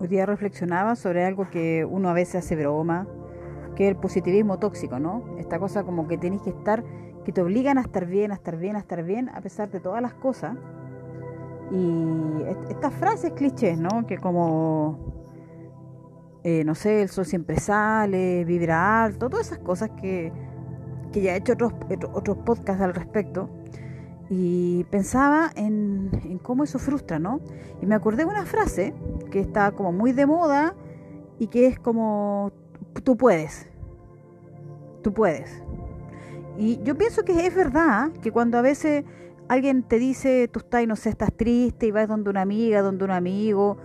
hoy día reflexionaba sobre algo que uno a veces hace broma, que es el positivismo tóxico, ¿no? Esta cosa como que tenés que estar, que te obligan a estar bien, a estar bien, a estar bien, a pesar de todas las cosas. Y estas frases clichés, ¿no? Que como, eh, no sé, el sol siempre sale, vibra alto, todas esas cosas que, que ya he hecho otros, otros podcasts al respecto y pensaba en, cómo eso frustra, ¿no? Y me acordé de una frase que está como muy de moda y que es como, tú puedes, tú puedes. Y yo pienso que es verdad que cuando a veces alguien te dice, tú estás, no sé, estás triste y vas donde una amiga, donde un amigo,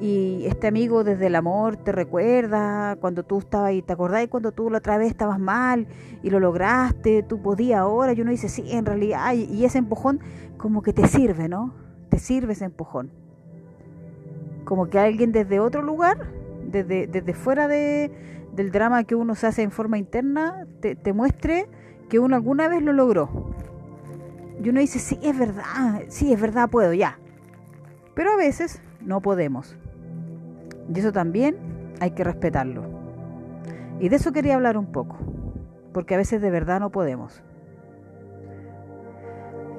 y este amigo desde el amor te recuerda cuando tú estabas ahí, te acordás cuando tú la otra vez estabas mal y lo lograste, tú podías ahora, y uno dice, sí, en realidad, y ese empujón como que te sirve, ¿no? Te sirve ese empujón. Como que alguien desde otro lugar, desde, desde fuera de, del drama que uno se hace en forma interna, te, te muestre que uno alguna vez lo logró. Y uno dice, sí, es verdad, sí, es verdad, puedo, ya. Pero a veces no podemos. Y eso también hay que respetarlo. Y de eso quería hablar un poco, porque a veces de verdad no podemos.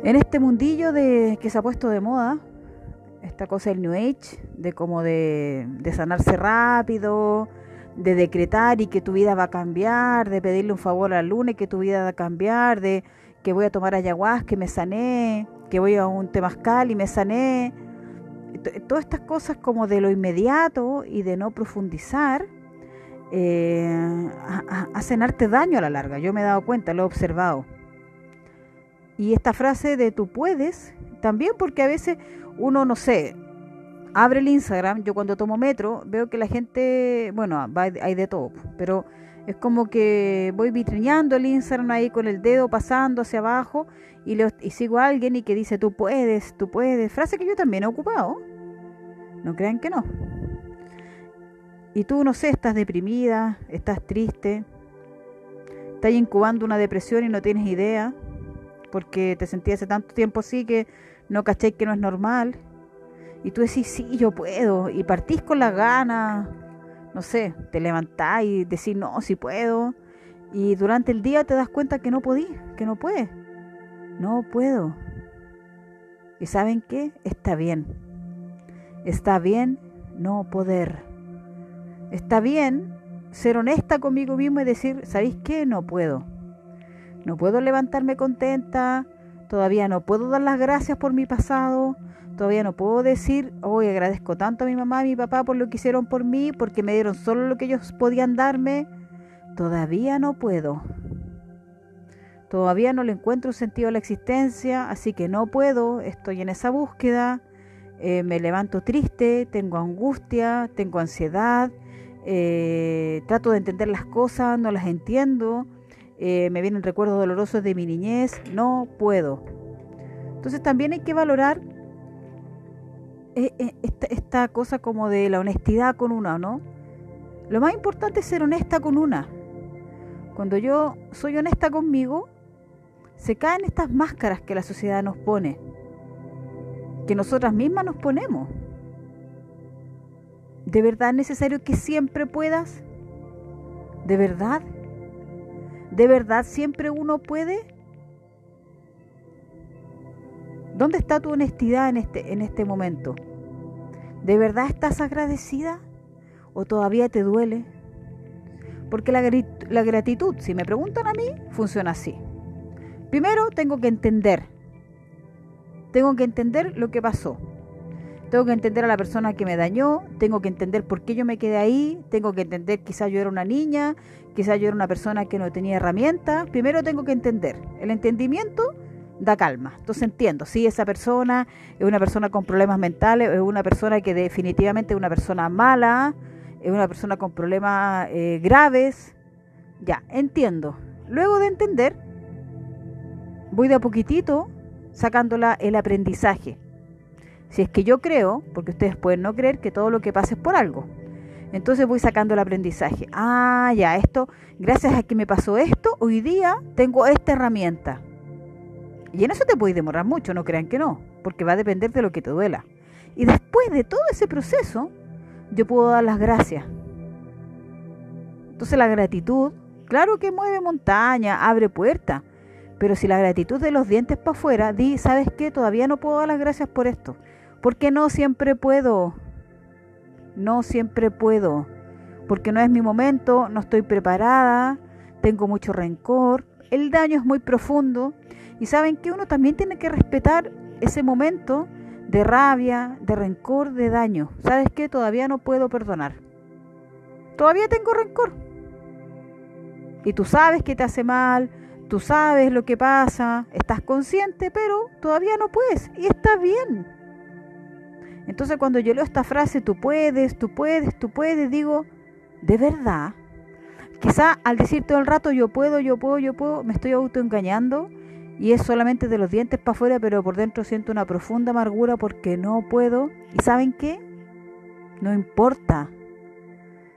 En este mundillo de que se ha puesto de moda, esta cosa del New Age, de como de, de sanarse rápido, de decretar y que tu vida va a cambiar, de pedirle un favor a la luna y que tu vida va a cambiar, de que voy a tomar ayahuasca y me sané, que voy a un temazcal y me sané, todas estas cosas como de lo inmediato y de no profundizar, eh, hacen arte daño a la larga. Yo me he dado cuenta, lo he observado. Y esta frase de tú puedes, también porque a veces uno, no sé, abre el Instagram, yo cuando tomo metro veo que la gente, bueno, hay de todo, pero es como que voy vitrineando el Instagram ahí con el dedo pasando hacia abajo y, sigo a alguien y que dice tú puedes, tú puedes, frase que yo también he ocupado. No crean que no. Y tú, no sé, estás deprimida, estás triste, estás incubando una depresión y no tienes idea, porque te sentías hace tanto tiempo así que no caché que no es normal. Y tú decís, sí, yo puedo, y partís con las ganas, no sé, te levantás y decís, no, sí puedo. Y durante el día te das cuenta que no podís, que no puedes. No puedo. ¿Y saben qué? Está bien. Está bien no poder. Está bien ser honesta conmigo mismo y decir, ¿sabéis qué? No puedo. No puedo levantarme contenta, todavía no puedo dar las gracias por mi pasado, todavía no puedo decir, hoy agradezco tanto a mi mamá y a mi papá por lo que hicieron por mí, porque me dieron solo lo que ellos podían darme. Todavía no puedo. Todavía no le encuentro sentido a la existencia, así que no puedo, estoy en esa búsqueda. Eh, me levanto triste, tengo angustia, tengo ansiedad, eh, trato de entender las cosas, no las entiendo, eh, me vienen recuerdos dolorosos de mi niñez, no puedo. Entonces también hay que valorar esta, esta, cosa como de la honestidad con una, ¿no? Lo más importante es ser honesta con una. Cuando yo soy honesta conmigo, se caen estas máscaras que la sociedad nos pone que nosotras mismas nos ponemos. ¿De verdad es necesario que siempre puedas? ¿De verdad? ¿De verdad siempre uno puede? ¿Dónde está tu honestidad en este, en este momento? ¿De verdad estás agradecida? ¿O todavía te duele? Porque la, la gratitud, si me preguntan a mí, funciona así. Primero tengo que entender tengo que entender lo que pasó. Tengo que entender a la persona que me dañó, tengo que entender por qué yo me quedé ahí, tengo que entender quizás yo era una niña, quizás yo era una persona que no tenía herramientas. Primero tengo que entender. El entendimiento da calma. Entonces entiendo, si esa persona es una persona con problemas mentales, es una persona que definitivamente es una persona mala, es una persona con problemas eh, graves. Ya, entiendo. Luego de entender, voy de a poquitito sacándola el aprendizaje. Si es que yo creo, porque ustedes pueden no creer que todo lo que pasa es por algo. Entonces voy sacando el aprendizaje. Ah, ya, esto, gracias a que me pasó esto, hoy día tengo esta herramienta. Y en eso te puedes demorar mucho, no crean que no, porque va a depender de lo que te duela. Y después de todo ese proceso, yo puedo dar las gracias. Entonces la gratitud, claro que mueve montaña, abre puertas, pero si la gratitud de los dientes para afuera, di, ¿sabes qué? Todavía no puedo dar las gracias por esto. Porque no siempre puedo. No siempre puedo. Porque no es mi momento, no estoy preparada, tengo mucho rencor, el daño es muy profundo. Y saben que uno también tiene que respetar ese momento de rabia, de rencor, de daño. ¿Sabes qué? Todavía no puedo perdonar. Todavía tengo rencor. Y tú sabes que te hace mal, Tú sabes lo que pasa, estás consciente, pero todavía no puedes y está bien. Entonces cuando yo leo esta frase, tú puedes, tú puedes, tú puedes, digo, ¿de verdad? Quizá al decir todo el rato yo puedo, yo puedo, yo puedo, me estoy autoengañando y es solamente de los dientes para afuera, pero por dentro siento una profunda amargura porque no puedo. ¿Y saben qué? No importa.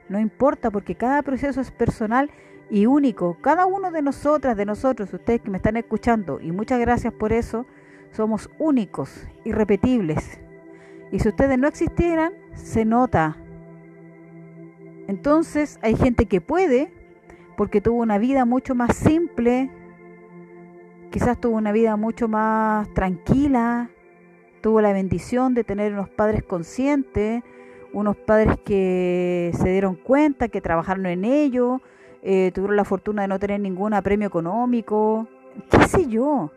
No importa porque cada proceso es personal y único. Cada uno de nosotras, de nosotros, ustedes que me están escuchando, y muchas gracias por eso, somos únicos, irrepetibles. Y si ustedes no existieran, se nota. Entonces hay gente que puede, porque tuvo una vida mucho más simple, quizás tuvo una vida mucho más tranquila, tuvo la bendición de tener unos padres conscientes, unos padres que se dieron cuenta, que trabajaron en ello, eh, tuvieron la fortuna de no tener ningún apremio económico, qué sé yo.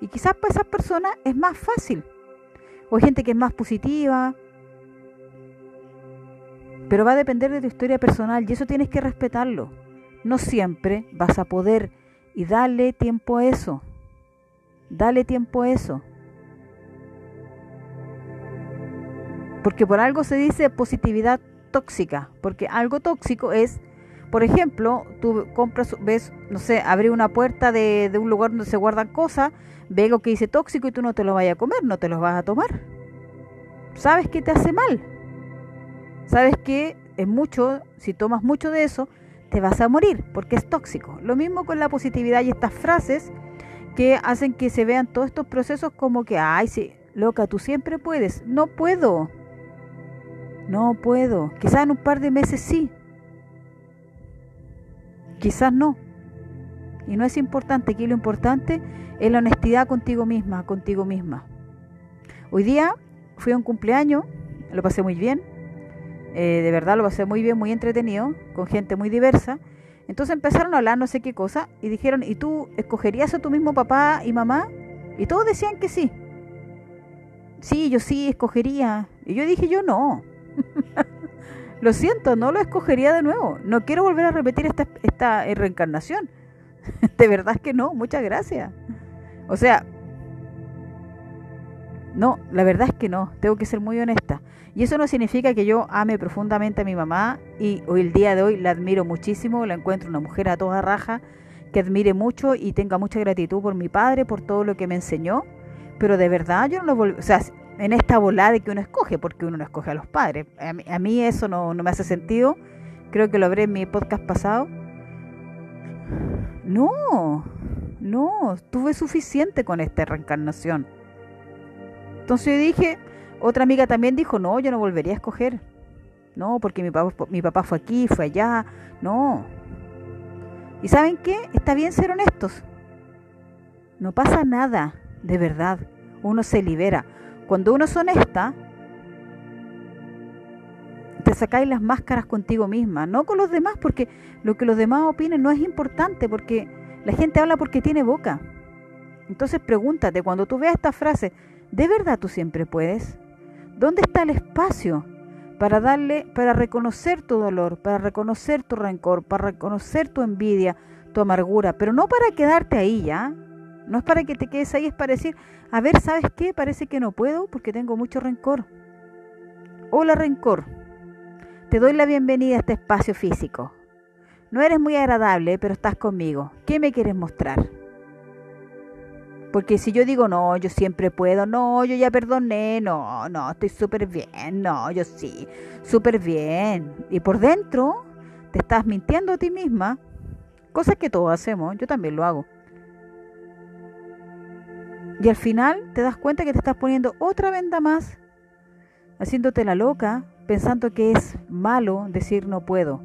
Y quizás para esas personas es más fácil. O hay gente que es más positiva. Pero va a depender de tu historia personal y eso tienes que respetarlo. No siempre vas a poder y dale tiempo a eso. Dale tiempo a eso. Porque por algo se dice positividad tóxica, porque algo tóxico es por ejemplo, tú compras, ves, no sé, abrir una puerta de, un lugar donde se guardan cosas, ve algo que dice tóxico y tú no te lo vayas a comer, no te lo vas a tomar. Sabes que te hace mal. Sabes que es mucho, si tomas mucho de eso, te vas a morir porque es tóxico. Lo mismo con la positividad y estas frases que hacen que se vean todos estos procesos como que, ay, sí, loca, tú siempre puedes. No puedo. No puedo. Quizás en un par de meses sí, Quizás no. Y no es importante, aquí lo importante es la honestidad contigo misma, contigo misma. Hoy día fui a un cumpleaños, lo pasé muy bien, eh, de verdad lo pasé muy bien, muy entretenido, con gente muy diversa. Entonces empezaron a hablar no sé qué cosa y dijeron, ¿y tú escogerías a tu mismo papá y mamá? Y todos decían que sí. Sí, yo sí escogería. Y yo dije, yo no. Lo siento, no lo escogería de nuevo. No quiero volver a repetir esta, esta reencarnación. de verdad que no, muchas gracias. O sea, no, la verdad es que no, tengo que ser muy honesta. Y eso no significa que yo ame profundamente a mi mamá y hoy el día de hoy la admiro muchísimo, la encuentro una mujer a toda raja que admire mucho y tenga mucha gratitud por mi padre, por todo lo que me enseñó, pero de verdad yo no lo volví, o sea, en esta volada de que uno escoge, porque uno no escoge a los padres. A mí, eso no, me hace sentido. Creo que lo habré en mi podcast pasado. No, no, tuve suficiente con esta reencarnación. Entonces yo dije, otra amiga también dijo, no, yo no volvería a escoger. No, porque mi papá, mi papá fue aquí, fue allá. No. ¿Y saben qué? Está bien ser honestos. No pasa nada, de verdad. Uno se libera. Cuando uno es honesta, te sacáis las máscaras contigo misma, no con los demás, porque lo que los demás opinen no es importante, porque la gente habla porque tiene boca. Entonces pregúntate, cuando tú veas esta frase, ¿de verdad tú siempre puedes? ¿Dónde está el espacio para darle, para reconocer tu dolor, para reconocer tu rencor, para reconocer tu envidia, tu amargura, pero no para quedarte ahí ya? No es para que te quedes ahí, es para decir, a ver, ¿sabes qué? Parece que no puedo porque tengo mucho rencor. Hola rencor, te doy la bienvenida a este espacio físico. No eres muy agradable, pero estás conmigo. ¿Qué me quieres mostrar? Porque si yo digo, no, yo siempre puedo, no, yo ya perdoné, no, no, estoy súper bien, no, yo sí, súper bien. Y por dentro te estás mintiendo a ti misma, cosas que todos hacemos, yo también lo hago. Y al final te das cuenta que te estás poniendo otra venda más, haciéndote la loca, pensando que es malo decir no puedo.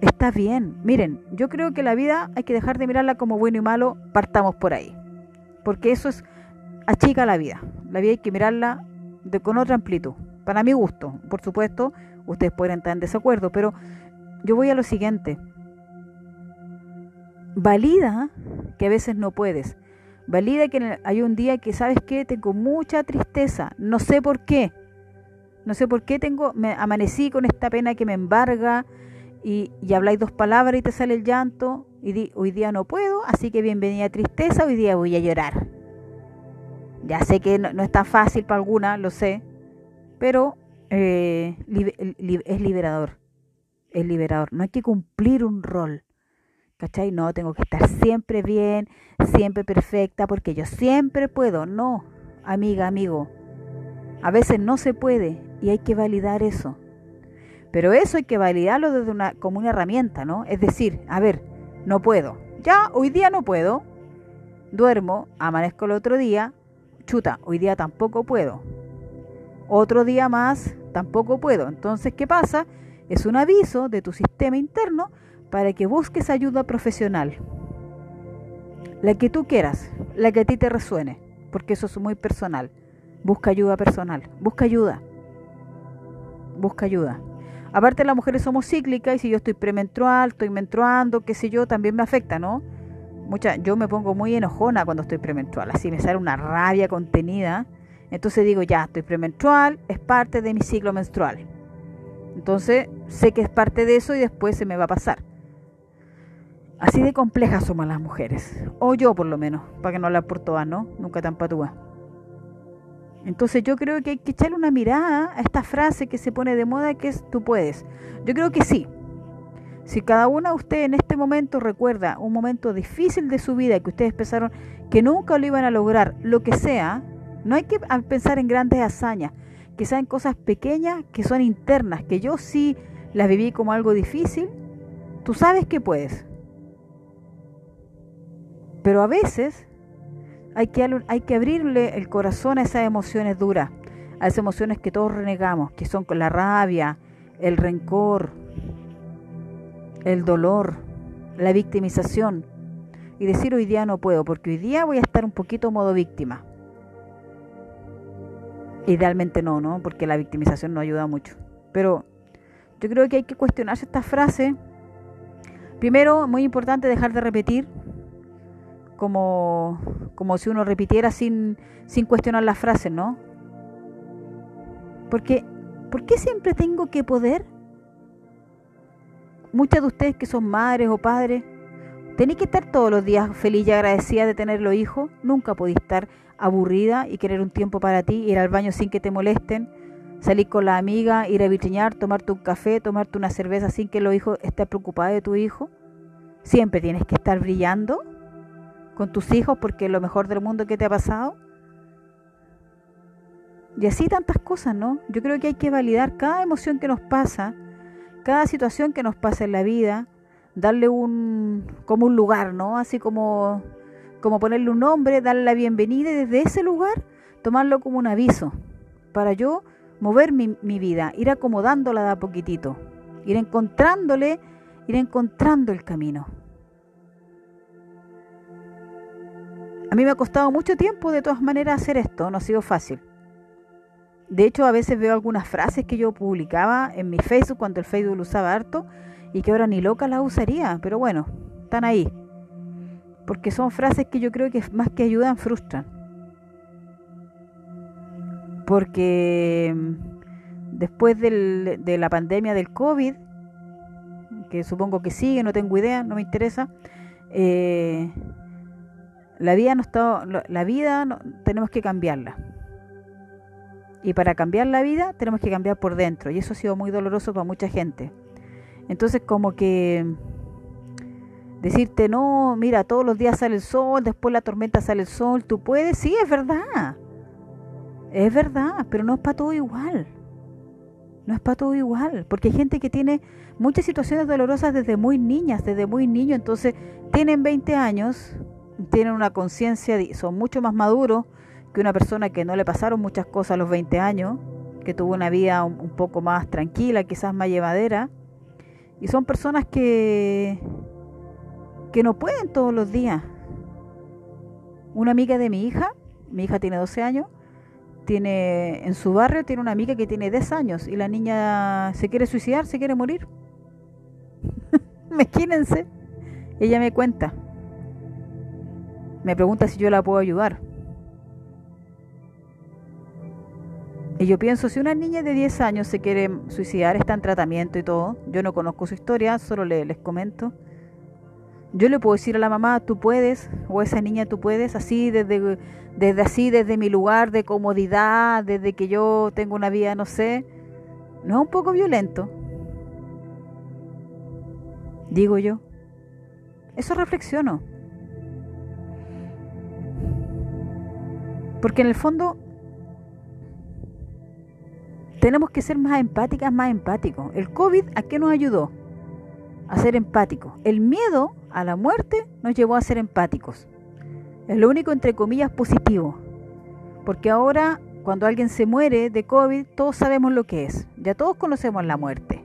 Está bien. Miren, yo creo que la vida hay que dejar de mirarla como bueno y malo, partamos por ahí. Porque eso es achica la vida. La vida hay que mirarla de, con otra amplitud. Para mi gusto, por supuesto, ustedes pueden estar en desacuerdo, pero yo voy a lo siguiente. Valida que a veces no puedes. Valida que hay un día que, ¿sabes qué? Tengo mucha tristeza. No sé por qué. No sé por qué tengo, me amanecí con esta pena que me embarga y, habláis dos palabras y te sale el llanto y di, hoy día no puedo, así que bienvenida tristeza, hoy día voy a llorar. Ya sé que no, es tan fácil para alguna, lo sé, pero eh, es liberador, es liberador. No hay que cumplir un rol, ¿cachai? No, tengo que estar siempre bien, siempre perfecta, porque yo siempre puedo. No, amiga, amigo, a veces no se puede y hay que validar eso. Pero eso hay que validarlo desde una, como una herramienta, ¿no? Es decir, a ver, no puedo. Ya, hoy día no puedo. Duermo, amanezco el otro día. Chuta, hoy día tampoco puedo. Otro día más, tampoco puedo. Entonces, ¿qué pasa? Es un aviso de tu sistema interno para que busques ayuda profesional. La que tú quieras, la que a ti te resuene, porque eso es muy personal. Busca ayuda personal, busca ayuda. Busca ayuda. Aparte las mujeres somos cíclicas y si yo estoy premenstrual, estoy menstruando, qué sé yo, también me afecta, ¿no? Mucha, yo me pongo muy enojona cuando estoy premenstrual, así me sale una rabia contenida. Entonces digo, ya, estoy premenstrual, es parte de mi ciclo menstrual. Entonces sé que es parte de eso y después se me va a pasar. Así de complejas somos las mujeres, o yo por lo menos, para que no la por todas, ¿no? Nunca tan patúa. Entonces yo creo que hay que echarle una mirada a esta frase que se pone de moda que es tú puedes. Yo creo que sí. Si cada una de ustedes en este momento recuerda un momento difícil de su vida que ustedes pensaron que nunca lo iban a lograr, lo que sea, no hay que pensar en grandes hazañas, que sean cosas pequeñas, que son internas, que yo sí las viví como algo difícil, tú sabes que puedes. Pero a veces hay que, hay que abrirle el corazón a esas emociones duras, a esas emociones que todos renegamos, que son la rabia, el rencor, el dolor, la victimización. Y decir hoy día no puedo, porque hoy día voy a estar un poquito modo víctima. Idealmente no, ¿no? Porque la victimización no ayuda mucho. Pero yo creo que hay que cuestionarse esta frase. Primero, muy importante dejar de repetir como, como si uno repitiera sin, sin cuestionar las frases, ¿no? Porque, ¿por qué siempre tengo que poder? Muchas de ustedes que son madres o padres, tenéis que estar todos los días feliz y agradecida de tener los hijos. Nunca podéis estar aburrida y querer un tiempo para ti, ir al baño sin que te molesten, salir con la amiga, ir a vitriñar, tomarte un café, tomarte una cerveza sin que los hijos estén preocupados de tu hijo. Siempre tienes que estar brillando con tus hijos porque lo mejor del mundo que te ha pasado. Y así tantas cosas, ¿no? Yo creo que hay que validar cada emoción que nos pasa, cada situación que nos pasa en la vida, darle un como un lugar, ¿no? Así como como ponerle un nombre, darle la bienvenida y desde ese lugar tomarlo como un aviso para yo mover mi, mi vida, ir acomodándola de a poquitito, ir encontrándole, ir encontrando el camino. A mí me ha costado mucho tiempo de todas maneras hacer esto, no ha sido fácil. De hecho, a veces veo algunas frases que yo publicaba en mi Facebook cuando el Facebook lo usaba harto y que ahora ni loca las usaría, pero bueno, están ahí. Porque son frases que yo creo que más que ayudan, frustran. Porque mm, después de la pandemia del COVID, que supongo que sigue, no tengo idea, no me interesa, eh, la vida no está, la vida no, tenemos que cambiarla. Y para cambiar la vida tenemos que cambiar por dentro. Y eso ha sido muy doloroso para mucha gente. Entonces como que decirte, no, mira, todos los días sale el sol, después la tormenta sale el sol, tú puedes, sí, es verdad. Es verdad, pero no es para todo igual. No es para todo igual, porque hay gente que tiene muchas situaciones dolorosas desde muy niñas, desde muy niño, entonces tienen 20 años, tienen una conciencia, son mucho más maduros que una persona que no le pasaron muchas cosas a los 20 años, que tuvo una vida un, un poco más tranquila, quizás más llevadera. Y son personas que, que no pueden todos los días. Una amiga de mi hija, mi hija tiene 12 años, tiene en su barrio tiene una amiga que tiene 10 años y la niña se quiere suicidar, se quiere morir. Imagínense. Ella me cuenta. Me pregunta si yo la puedo ayudar. Y yo pienso, si una niña de 10 años se quiere suicidar, está en tratamiento y todo, yo no conozco su historia, solo le, les comento. Yo le puedo decir a la mamá, tú puedes, o esa niña tú puedes, así desde, desde así, desde mi lugar de comodidad, desde que yo tengo una vida, no sé, no es un poco violento. Digo yo. Eso reflexiono. Porque en el fondo tenemos que ser más empáticas, más empáticos. El COVID, ¿a qué nos ayudó? A ser empáticos. El miedo a la muerte nos llevó a ser empáticos. Es lo único, entre comillas, positivo. Porque ahora, cuando alguien se muere de COVID, todos sabemos lo que es. Ya todos conocemos la muerte.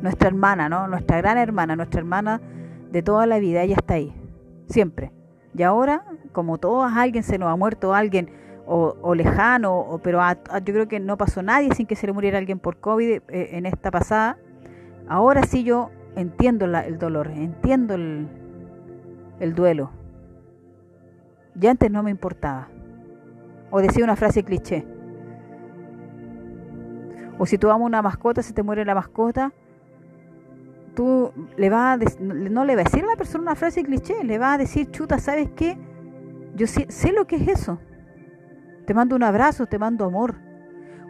Nuestra hermana, ¿no? Nuestra gran hermana, nuestra hermana de toda la vida, ella está ahí. Siempre. Y ahora, como todos, alguien se nos ha muerto, alguien o, lejano, o, pero yo creo que no pasó nadie sin que se le muriera alguien por COVID eh, en esta pasada. Ahora sí yo entiendo el dolor, entiendo el, el duelo. Ya antes no me importaba. O decía una frase cliché. O si tú amas una mascota, se te muere la mascota, tú le vas a no le vas a decir a la persona una frase cliché, le vas a decir, chuta, ¿sabes qué? Yo sé, sé lo que es eso. Te mando un abrazo, te mando amor.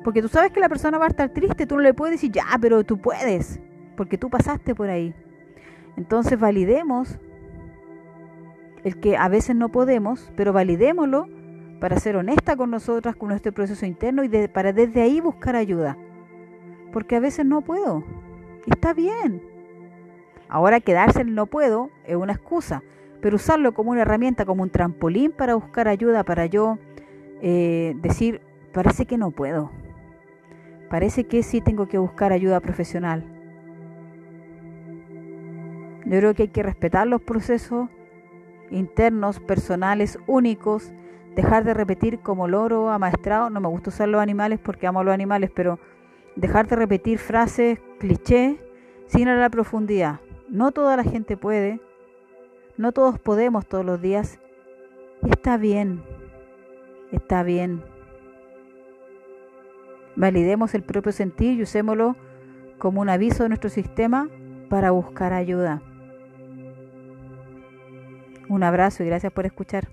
Porque tú sabes que la persona va a estar triste, tú no le puedes decir, ya, pero tú puedes, porque tú pasaste por ahí. Entonces validemos el que a veces no podemos, pero validémoslo para ser honesta con nosotras, con nuestro proceso interno y para desde ahí buscar ayuda. Porque a veces no puedo. Está bien. Ahora quedarse en no puedo es una excusa, pero usarlo como una herramienta, como un trampolín para buscar ayuda, para yo eh, decir, parece que no puedo, parece que sí tengo que buscar ayuda profesional. Yo creo que hay que respetar los procesos internos, personales, únicos, dejar de repetir como loro amaestrado, no me gusta usar los animales porque amo a los animales, pero dejar de repetir frases, clichés, sin la profundidad. No toda la gente puede, no todos podemos todos los días, está bien, está bien. Validemos el propio sentir y usémoslo como un aviso de nuestro sistema para buscar ayuda. Un abrazo y gracias por escuchar.